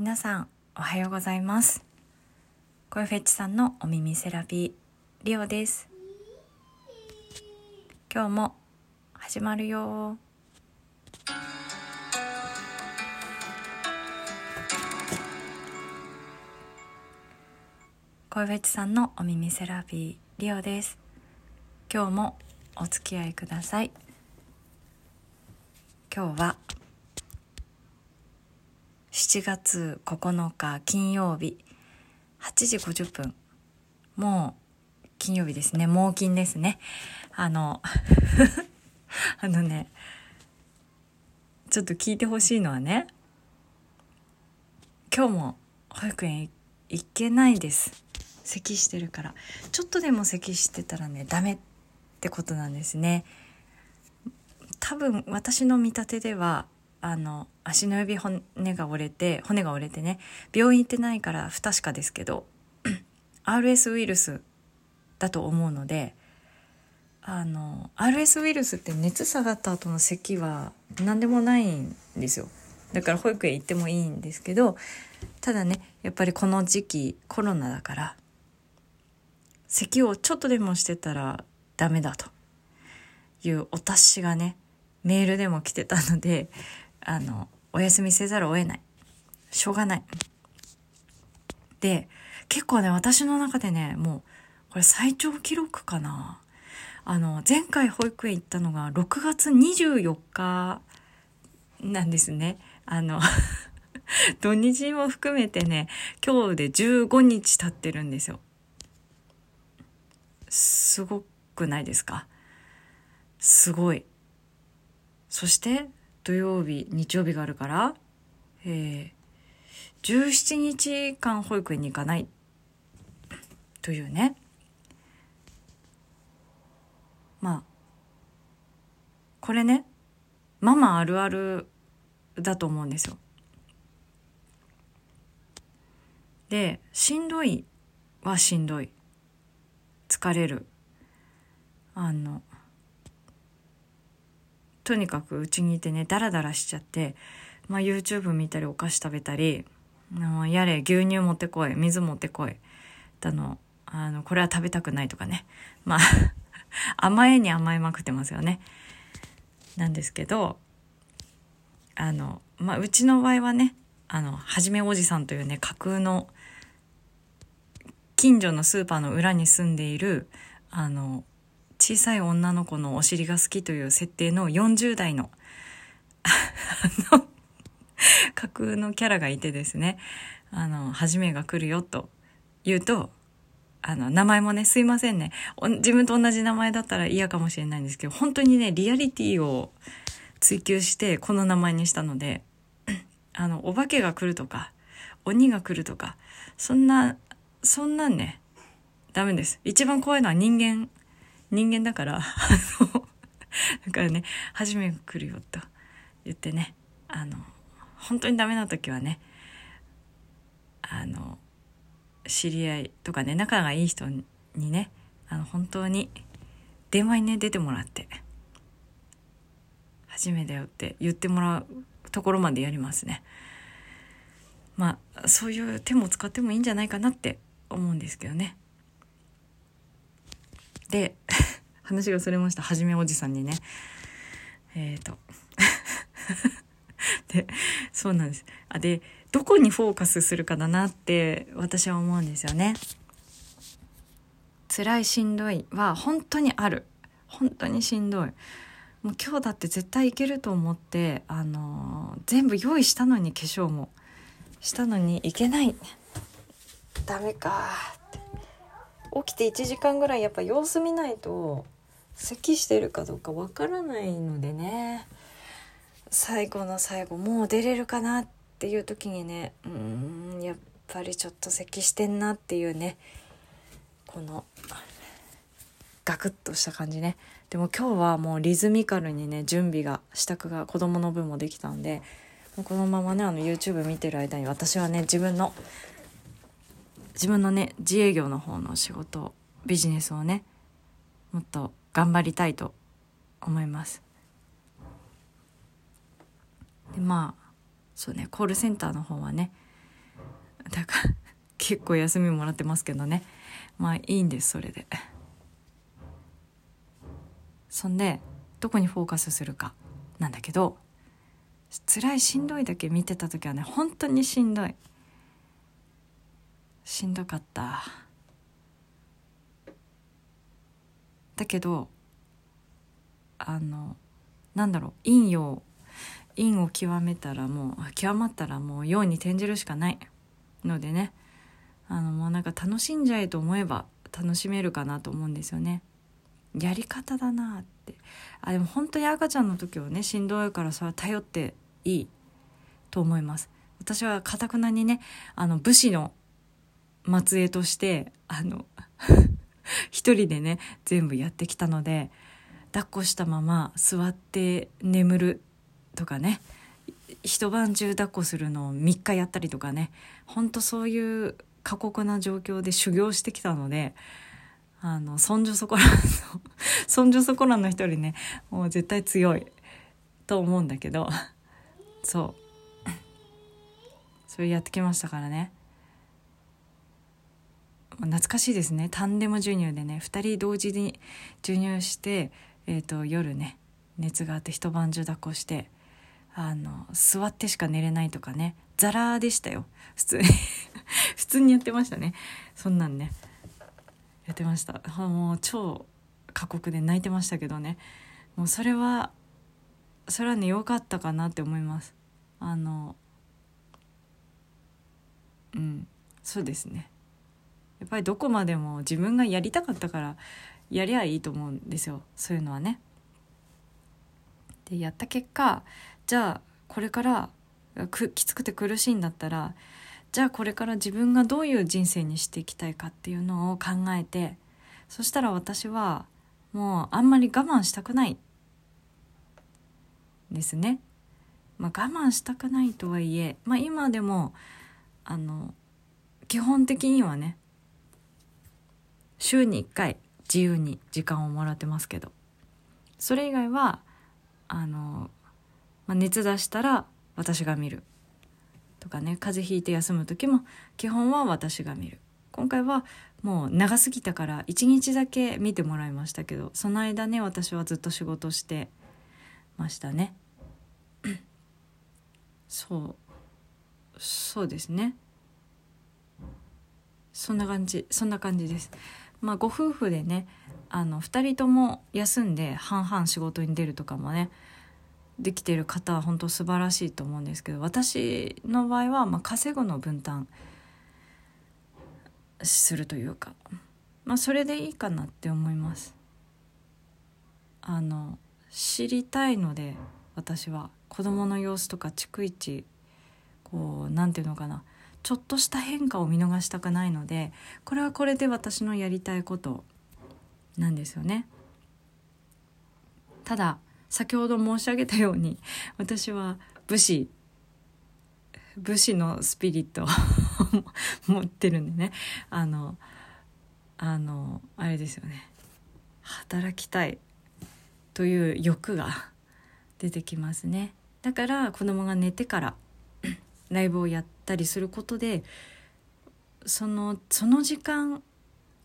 皆さんおはようございます。声フェッチさんのお耳セラピーリオです。今日も始まるよ。声フェッチさんのお耳セラピーリオです。今日もお付き合いください。今日は7月9日金曜日8時50分。もう金曜日ですね。猛金ですね。あの あのねちょっと聞いてほしいのはね今日も保育園行けないです。咳してるから。ちょっとでも咳してたらねダメってことなんですね。多分私の見立てではあの足の指骨が折れて骨が折れてね病院行ってないから不確かですけど RS ウイルスだと思うのであの RS ウイルスって熱下がった後の咳は何でもないんですよ。だから保育園行ってもいいんですけどただねやっぱりこの時期コロナだから咳をちょっとでもしてたらダメだと。いうお達しがねメールでも来てたのであのお休みせざるを得ない。しょうがない。で結構ね私の中でねもうこれ最長記録かな。あの前回保育園行ったのが6月24日なんですね。あの 土日も含めてね今日で15日経ってるんですよ。すごくないですか？すごい。そして土曜日日曜日があるから、えー、17日間保育園に行かない。というね。まあこれねママあるあるだと思うんですよ。でしんどいはしんどい。疲れる。あのとにかくうちにいてねダラダラしちゃって、まあ、YouTube 見たりお菓子食べたりやれ牛乳持ってこい水持ってこいだのあのこれは食べたくないとかねまあ 甘えに甘えまくってますよね。なんですけどあの、まあ、うちの場合はねあのはじめおじさんというね架空の近所のスーパーの裏に住んでいるあの小さい女の子のお尻が好きという設定の40代のの架空のキャラがいてですねあの初めが来るよと言うとあの名前もねすいませんね。自分と同じ名前だったら嫌かもしれないんですけど本当にねリアリティを追求してこの名前にしたのであのお化けが来るとか鬼が来るとかそんなそんなんねダメです。一番怖いのは人間人間だから、だからね、初めが来るよと言ってね、あの、本当にダメな時はね、あの、知り合いとかね、仲がいい人にね、あの、本当に電話にね、出てもらって、初めだよって言ってもらうところまでやりますね。まあ、そういう手も使ってもいいんじゃないかなって思うんですけどね。で 話がそれました。はじめおじさんにね。えっ、ー、と。でそうなんです。あでどこにフォーカスするかだなって私は思うんですよね。辛いしんどいは本当にある。本当にしんどい。もう今日だって絶対いけると思ってあのー、全部用意したのに化粧もしたのにいけない。ダメか。起きて1時間ぐらいやっぱ様子見ないと咳してるかどうかわからないのでね。最後の最後もう出れるかなっていう時にねうんやっぱりちょっと咳してんなっていうねこのガクッとした感じね。でも今日はもうリズミカルにね準備が支度が子供の分もできたんでこのままねあの YouTube 見てる間に私はね自分の自分のね自営業の方の仕事ビジネスをねもっと頑張りたいと思います。でまあそうねコールセンターの方はねだから 結構休みもらってますけどね。まあいいんですそれで。そんでどこにフォーカスするかなんだけど辛いしんどいだけ見てた時はね本当にしんどい。しんどかった。だけどあのなんだろう陰陽陰を極めたらもう極まったらもう陽に転じるしかない。のでねあのもうなんか楽しんじゃえと思えば楽しめるかなと思うんですよね。やり方だなって。あでも本当に赤ちゃんの時はねしんどいからそれは頼っていいと思います。私はかたくなにねあの武士の末裔としてあの 一人でね全部やってきたので抱っこしたまま座って眠るとかね一晩中抱っこするのを3日やったりとかねほんとそういう過酷な状況で修行してきたのであのそんじょそこらのそんじょそこらの一人ねもう絶対強いと思うんだけどそう。それやってきましたからね。懐かしいですね。タンデム授乳でね2人同時に授乳して、えーと、夜ね熱があって一晩中抱っこしてあの座ってしか寝れないとかねザラでしたよ。普通に。普通にやってましたね。そんなんねやってました。もう超過酷で泣いてましたけどね。もうそれはそれはね良かったかなって思います。あのうんそうですね。やっぱりどこまでも自分がやりたかったからやりゃいいと思うんですよそういうのはね。でやった結果じゃあこれからきつくて苦しいんだったらじゃあこれから自分がどういう人生にしていきたいかっていうのを考えてそしたら私はもうあんまり我慢したくないですね。まあ、我慢したくないとはいえ、まあ、今でもあの基本的にはね週に1回自由に時間をもらってますけど。それ以外はあの、まあ、熱出したら私が見る。とかね風邪ひいて休む時も基本は私が見る。今回はもう長すぎたから1日だけ見てもらいましたけどその間ね私はずっと仕事してましたね。そう。そうですね。そんな感じそんな感じです。まあご夫婦でねあの2人とも休んで半々仕事に出るとかもねできてる方は本当素晴らしいと思うんですけど私の場合はまあ稼ぐの分担するというかまあそれでいいかなって思います。あの知りたいので私は。子供の様子とか逐一こう何て言うのかな。ちょっとした変化を見逃したくないのでこれはこれで私のやりたいことなんですよね。ただ先ほど申し上げたように私は武士武士のスピリットを 持ってるんでね。あのあのあれですよね。働きたいという欲が出てきますね。だから子供が寝てからライブをやったりすることでそのその時間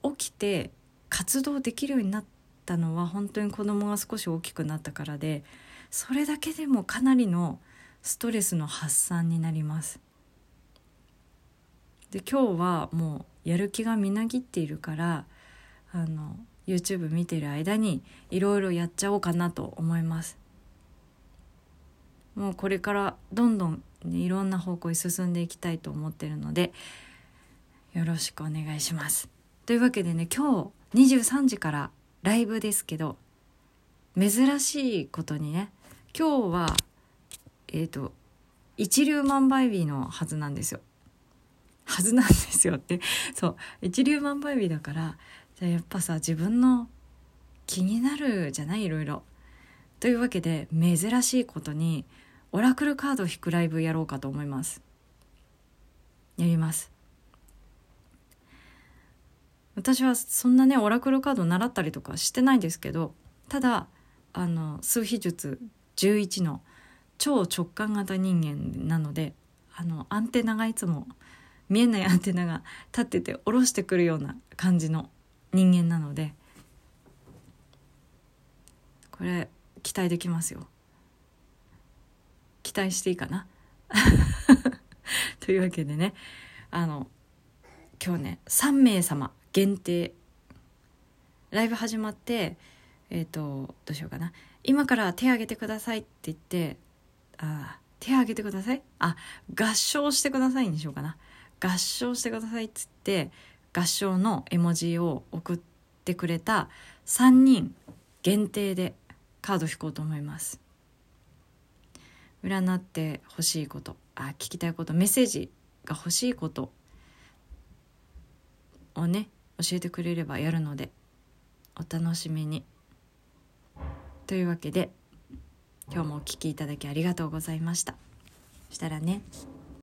起きて活動できるようになったのは本当に子供が少し大きくなったからでそれだけでもかなりのストレスの発散になります。で今日はもうやる気がみなぎっているからあの YouTube 見てる間にいろいろやっちゃおうかなと思います。もうこれからどんどんいろんな方向に進んでいきたいと思ってるのでよろしくお願いします。というわけでね今日23時からライブですけど珍しいことにね今日はえっ、ー、と一粒万倍日のはずなんですよ。はずなんですよって そう一粒万倍日だからじゃあやっぱさ自分の気になるじゃないいろいろ。というわけで珍しいことにオラクルカードを引くライブやろうかと思います。やります。私はそんなねオラクルカード習ったりとかしてないんですけどただあの数秘術11の超直感型人間なのであのアンテナがいつも見えないアンテナが立ってて下ろしてくるような感じの人間なのでこれ期待できますよ。期待していいかな？というわけでねあの今日ね3名様限定。ライブ始まってえっ、ー、とどうしようかな。今から手挙げてくださいって言ってあ手挙げてください？あ合唱してくださいにしようかな。合唱してくださいっつって合唱の絵文字を送ってくれた3人限定でカード引こうと思います。占ってほしいことあ聞きたいことメッセージが欲しいことをね教えてくれればやるのでお楽しみに。というわけで今日もお聴きいただきありがとうございました。したらね